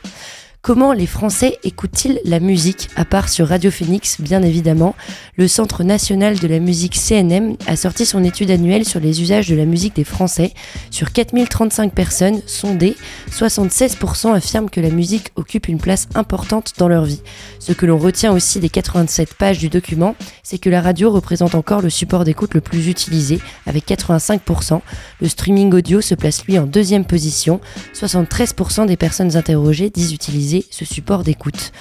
Comment les Français écoutent-ils la musique, à part sur Radio Phoenix, bien évidemment? Le Centre national de la musique CNM a sorti son étude annuelle sur les usages de la musique des Français. Sur 4035 personnes sondées, 76% affirment que la musique occupe une place importante dans leur vie. Ce que l'on retient aussi des 87 pages du document, c'est que la radio représente encore le support d'écoute le plus utilisé, avec 85%. Le streaming audio se place lui en deuxième position. 73% des personnes interrogées disent utiliser ce support d'écoute.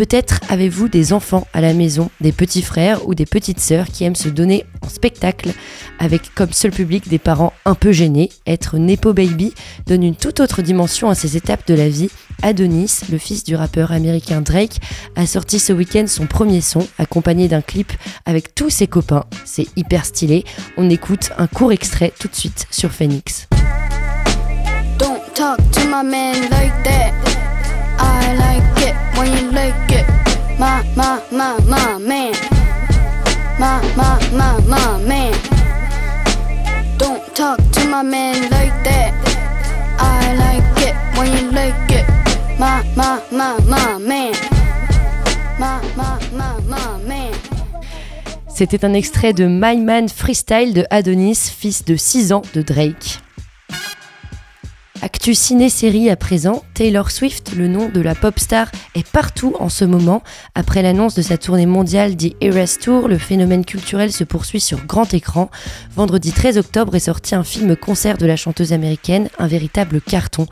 Peut-être avez-vous des enfants à la maison, des petits frères ou des petites sœurs qui aiment se donner en spectacle avec comme seul public des parents un peu gênés. Être Nepo Baby donne une toute autre dimension à ces étapes de la vie. Adonis, le fils du rappeur américain Drake, a sorti ce week-end son premier son accompagné d'un clip avec tous ses copains. C'est hyper stylé. On écoute un court extrait tout de suite sur Phoenix. C'était un extrait de My Man Freestyle de Adonis, fils de 6 ans de Drake. Actu ciné-série à présent, Taylor Swift, le nom de la pop star, est partout en ce moment. Après l'annonce de sa tournée mondiale The Eras Tour, le phénomène culturel se poursuit sur grand écran. Vendredi 13 octobre est sorti un film-concert de la chanteuse américaine, un véritable carton.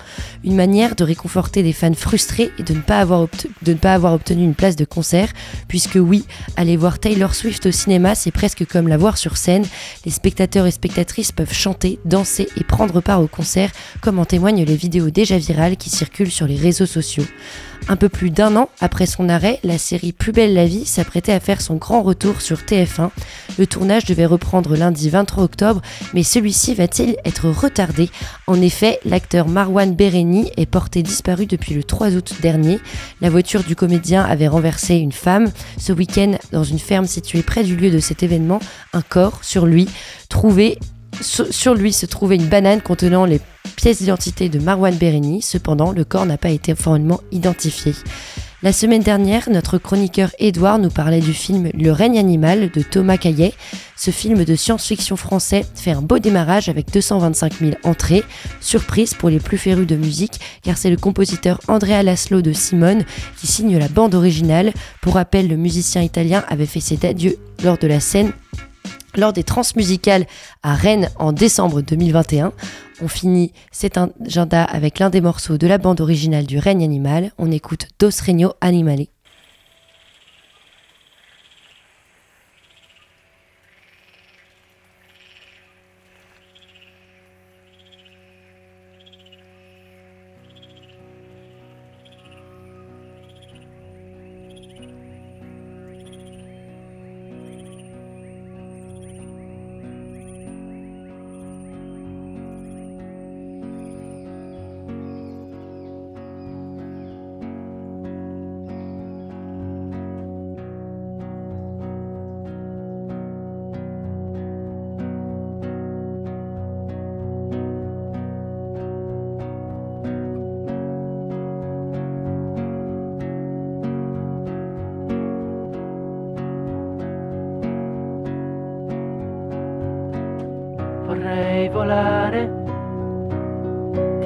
Une manière de réconforter des fans frustrés et de ne pas avoir, de ne pas avoir obtenu une place de concert, puisque oui, aller voir Taylor Swift au cinéma, c'est presque comme la voir sur scène. Les spectateurs et spectatrices peuvent chanter, danser et prendre part au concert, comme en les vidéos déjà virales qui circulent sur les réseaux sociaux. Un peu plus d'un an après son arrêt, la série Plus belle la vie s'apprêtait à faire son grand retour sur TF1. Le tournage devait reprendre lundi 23 octobre, mais celui-ci va-t-il être retardé? En effet, l'acteur Marwan Bereni est porté disparu depuis le 3 août dernier. La voiture du comédien avait renversé une femme. Ce week-end, dans une ferme située près du lieu de cet événement, un corps sur lui trouvé sur lui se trouvait une banane contenant les pièces d'identité de Marwan Bereni. Cependant, le corps n'a pas été formellement identifié. La semaine dernière, notre chroniqueur Édouard nous parlait du film Le règne animal de Thomas Caillet. Ce film de science-fiction français fait un beau démarrage avec 225 000 entrées. Surprise pour les plus férus de musique, car c'est le compositeur Andrea Laszlo de Simone qui signe la bande originale. Pour rappel, le musicien italien avait fait ses adieux lors de la scène lors des transmusicales à Rennes en décembre 2021. On finit cet agenda avec l'un des morceaux de la bande originale du règne animal. On écoute Dos Regno Animale.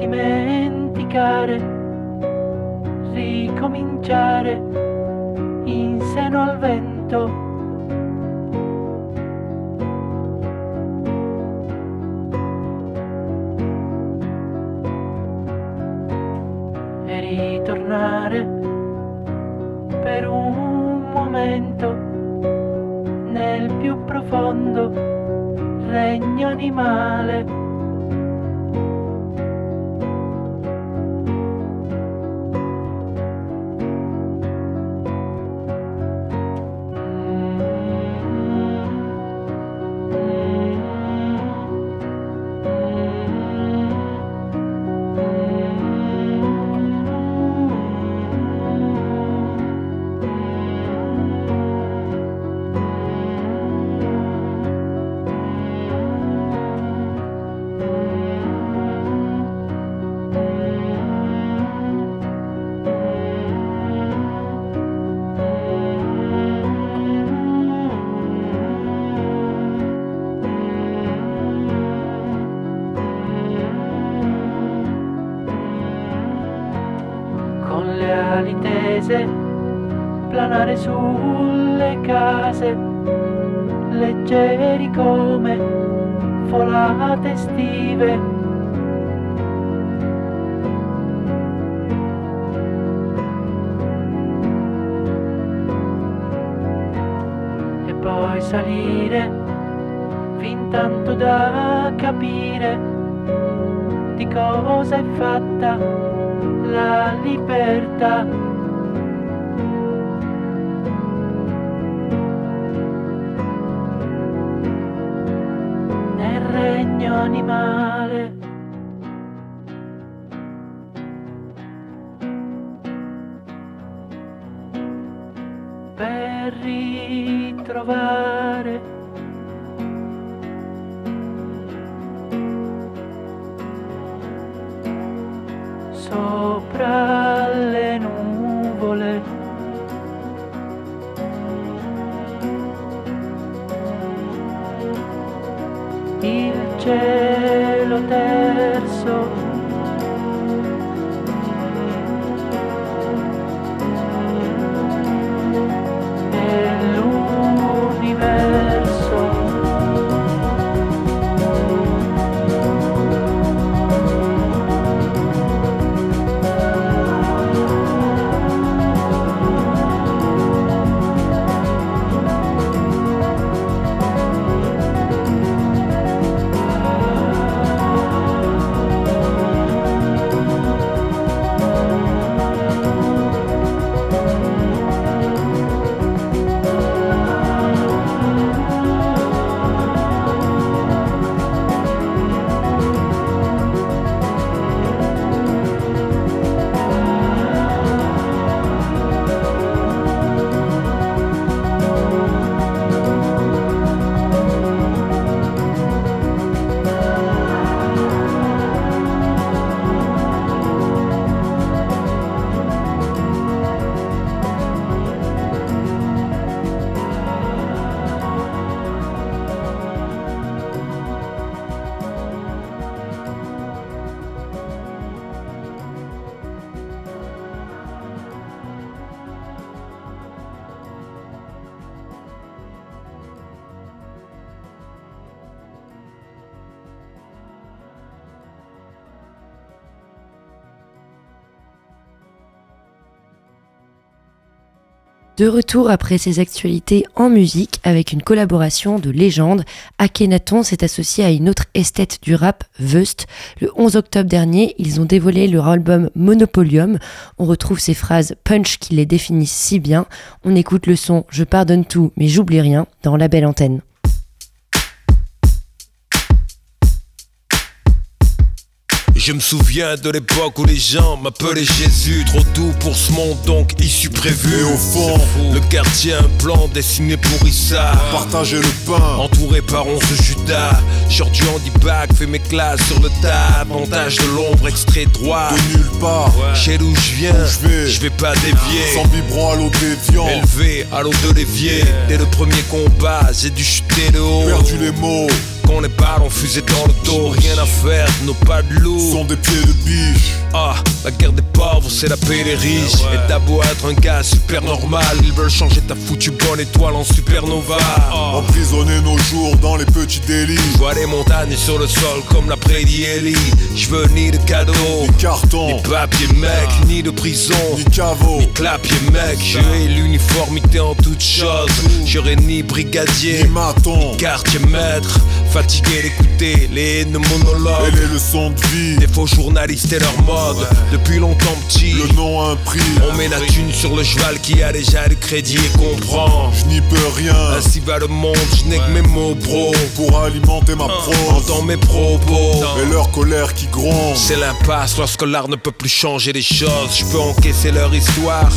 dimenticare, ricominciare in seno al vento. E ritornare per un momento nel più profondo regno animale. Cosa è fatta la libertà. Nel regno animale. Per ritrovare De retour après ces actualités en musique avec une collaboration de légende, Akhenaton s'est associé à une autre esthète du rap, Vust. Le 11 octobre dernier, ils ont dévoilé leur album Monopolium. On retrouve ces phrases punch qui les définissent si bien. On écoute le son Je pardonne tout mais j'oublie rien dans la belle antenne. Je me souviens de l'époque où les gens m'appelaient Jésus. Trop doux pour ce monde donc issu prévu. Et au fond, Le quartier un plan dessiné pour Issa. Partager le pain. Entouré par onze Judas. Genre du handibac, fait mes classes sur le tas. Montage de l'ombre, extrait droit. De nulle part, Chez d'où je viens, je vais? je vais pas dévier. Sans biberon à l'eau déviant. Élevé à l'eau de l'évier. Dès le premier combat, j'ai dû chuter de haut. Perdu les mots, Qu'on les ballons fusés dans le dos Rien à faire, nos pas de loup sont des pieds de biche. Ah, la guerre des pauvres, c'est la paix des riches. Et t'as beau être un gars super normal, ils veulent changer ta foutue bonne étoile en supernova. Oh. Emprisonner nos jours dans les petits délits. Je vois les montagnes sur le sol comme la prédit Ellie. Je veux ni de cadeaux, Ni carton, ni papier mec, ni de prison. ni caveau. Ni clapier mec, j'aurai l'uniformité en toute chose. J'aurai ni Ni brigadier, maton, quartier maître, Fatigué d'écouter les haineux monologues. Et les leçons de vie. Des faux journalistes et leur mode. Depuis longtemps petit. Le nom a un prix. On met la thune sur le cheval qui a déjà le crédit et comprend. Je n'y peux rien. Ainsi va le monde, je n'ai que mes mots bro. Pour alimenter ma prose. Dans mes propos. Et leur colère qui gronde. C'est l'impasse lorsque l'art ne peut plus changer les choses. Je peux encaisser leur histoire.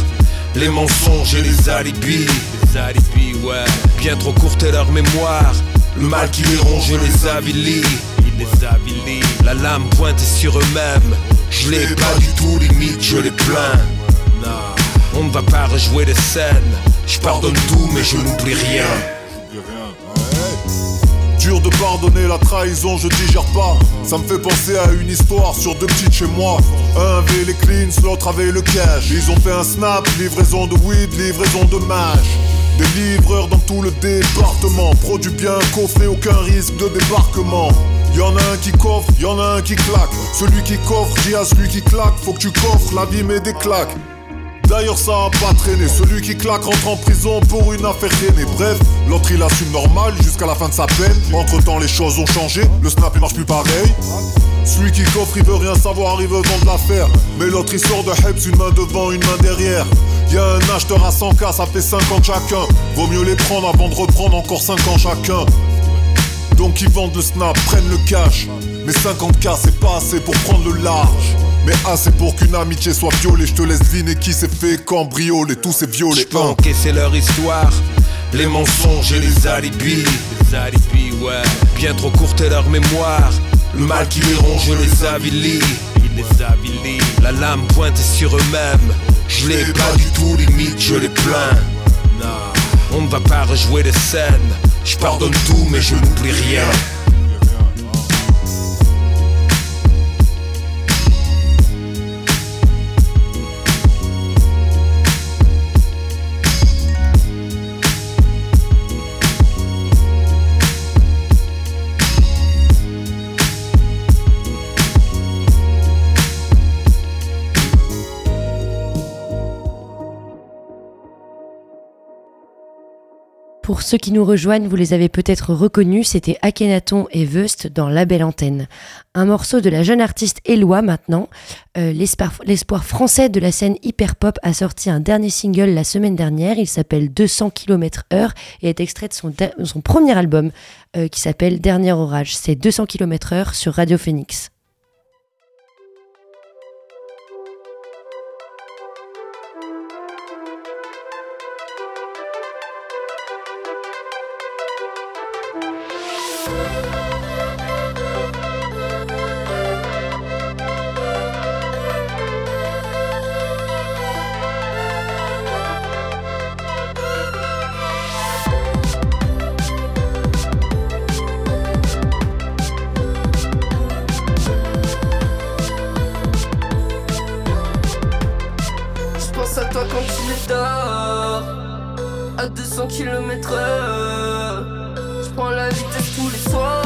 Les mensonges et les alibis. Les alibis, ouais. Bien trop courte est leur mémoire. Le mal qui les ronge les avilit. Il les avilit. La lame pointe sur eux-mêmes. Je les pas du tout limite, je les plains. On ne va pas rejouer les scènes. Je pardonne tout, mais je n'oublie rien. Dur de pardonner la trahison, je digère pas. Ça me fait penser à une histoire sur deux petites chez moi. Un avait les cleans, l'autre avait le cash. Ils ont fait un snap, livraison de weed, livraison de mâche. Des livreurs dans tout le département. Produit bien coffré, aucun risque de débarquement. Y'en a un qui coffre, y'en a un qui claque. Celui qui coffre dit à celui qui claque, faut que tu coffres, la vie met des claques. D'ailleurs ça a pas traîné, celui qui claque rentre en prison pour une affaire traînée Bref, l'autre il assume normal jusqu'à la fin de sa peine. Entre temps les choses ont changé, le snap il marche plus pareil. Celui qui coffre il veut rien savoir, il veut vendre l'affaire. Mais l'autre il sort de Heps, une main devant, une main derrière. Y'a un acheteur à 100k, ça fait 50 chacun. Vaut mieux les prendre avant de reprendre encore 5 ans chacun. Donc ils vendent le snap, prennent le cash. Mais 50k c'est pas assez pour prendre le large mais assez pour qu'une amitié soit violée. Je te laisse deviner qui s'est fait cambrioler. Tous ces violets Je peux encaisser leur histoire. Les mensonges et les alibis. Les alibis ouais. Bien trop courte est leur mémoire. Le mal qui les ronge les avilit La lame pointe sur eux-mêmes. Je les pas du tout limite je les plains. On ne va pas rejouer les scènes. Je pardonne tout mais je n'oublie rien. Pour ceux qui nous rejoignent, vous les avez peut-être reconnus, c'était Akhenaton et Vust dans La Belle Antenne. Un morceau de la jeune artiste Eloi maintenant. Euh, L'espoir français de la scène hyper-pop a sorti un dernier single la semaine dernière. Il s'appelle 200 km/h et est extrait de son, premier album euh, qui s'appelle Dernier Orage. C'est 200 km/h sur Radio Phoenix. à 200 km/h. Je prends la vitesse tous les soirs.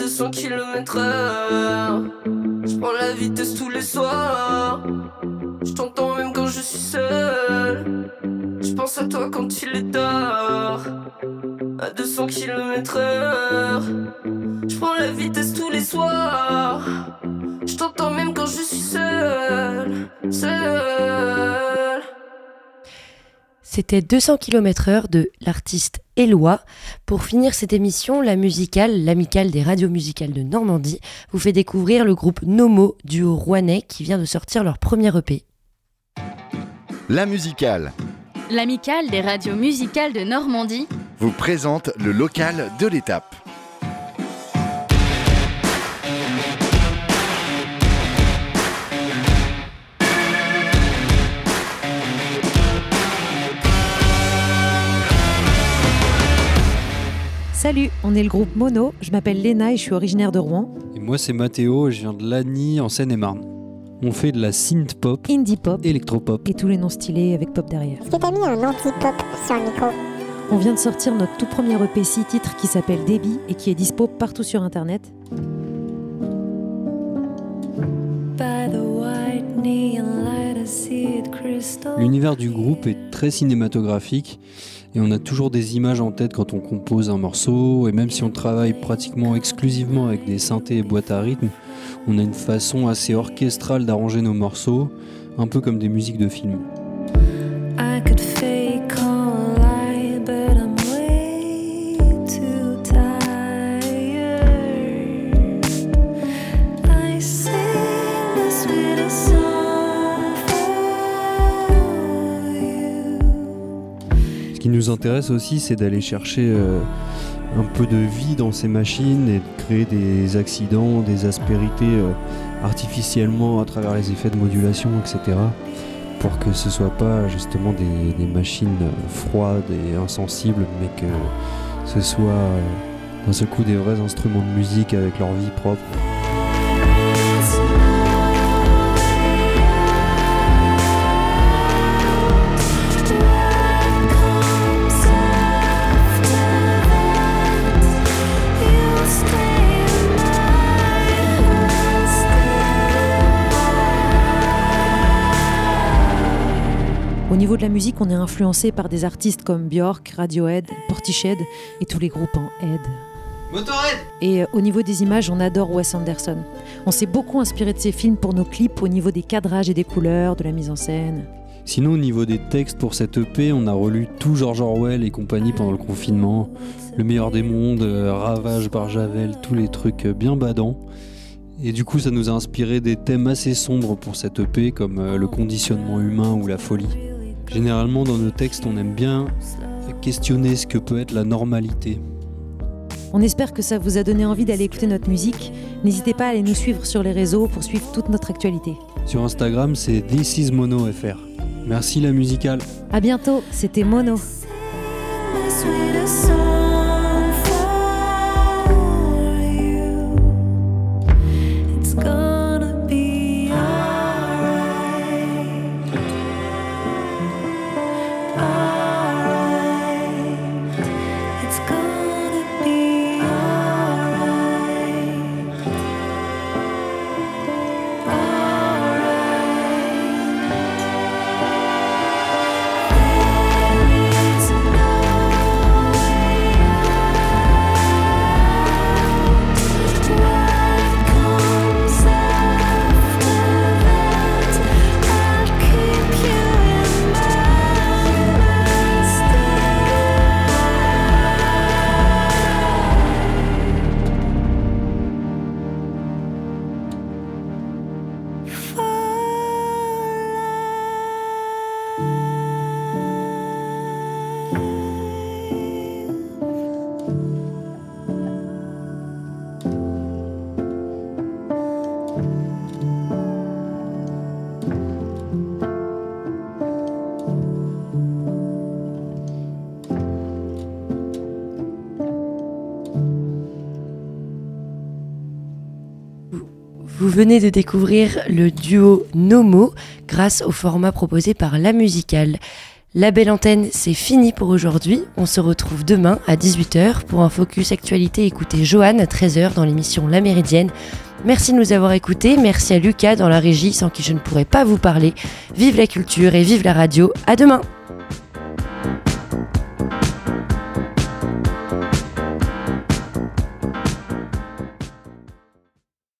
200 km heure. Je prends la vitesse tous les soirs. Je t'entends même quand je suis seul. Je pense à toi quand il est tard. À 200 km heure. Je prends la vitesse tous les soirs. Je t'entends même quand je suis seul. Seul. C'était 200 km/h de l'artiste Eloi. Pour finir cette émission, la musicale, l'amicale des radios musicales de Normandie, vous fait découvrir le groupe Nomo, duo rouennais, qui vient de sortir leur premier EP. La musicale L'amicale des radios musicales de Normandie vous présente le local de l'étape. Salut, on est le groupe Mono, je m'appelle Léna et je suis originaire de Rouen. Et moi c'est Mathéo et je viens de Lagny en Seine-et-Marne. On fait de la synth pop, Indie pop, électropop. et tous les noms stylés avec pop derrière. Est-ce que t'as mis un anti-pop sur le micro? On vient de sortir notre tout premier EP 6 titres qui s'appelle Débit et qui est dispo partout sur internet. L'univers du groupe est très cinématographique et on a toujours des images en tête quand on compose un morceau et même si on travaille pratiquement exclusivement avec des synthés et boîtes à rythme, on a une façon assez orchestrale d'arranger nos morceaux, un peu comme des musiques de film. Nous intéresse aussi, c'est d'aller chercher euh, un peu de vie dans ces machines et de créer des accidents, des aspérités euh, artificiellement à travers les effets de modulation, etc. Pour que ce soit pas justement des, des machines euh, froides et insensibles, mais que ce soit d'un seul coup des vrais instruments de musique avec leur vie propre. Niveau de la musique, on est influencé par des artistes comme Björk, Radiohead, Portiched et tous les groupes en Head. Motorhead Et euh, au niveau des images, on adore Wes Anderson. On s'est beaucoup inspiré de ses films pour nos clips au niveau des cadrages et des couleurs, de la mise en scène. Sinon, au niveau des textes pour cette EP, on a relu tout George Orwell et compagnie pendant le confinement. Le meilleur des mondes, euh, Ravage par Javel, tous les trucs euh, bien badants. Et du coup, ça nous a inspiré des thèmes assez sombres pour cette EP, comme le conditionnement humain ou la folie. Généralement, dans nos textes, on aime bien questionner ce que peut être la normalité. On espère que ça vous a donné envie d'aller écouter notre musique. N'hésitez pas à aller nous suivre sur les réseaux pour suivre toute notre actualité. Sur Instagram, c'est This is Mono FR. Merci la musicale. À bientôt, c'était Mono. Venez de découvrir le duo Nomo grâce au format proposé par La Musicale. La belle antenne, c'est fini pour aujourd'hui. On se retrouve demain à 18h pour un focus actualité. Écoutez Joanne à 13h dans l'émission La Méridienne. Merci de nous avoir écoutés. Merci à Lucas dans la régie sans qui je ne pourrais pas vous parler. Vive la culture et vive la radio. À demain!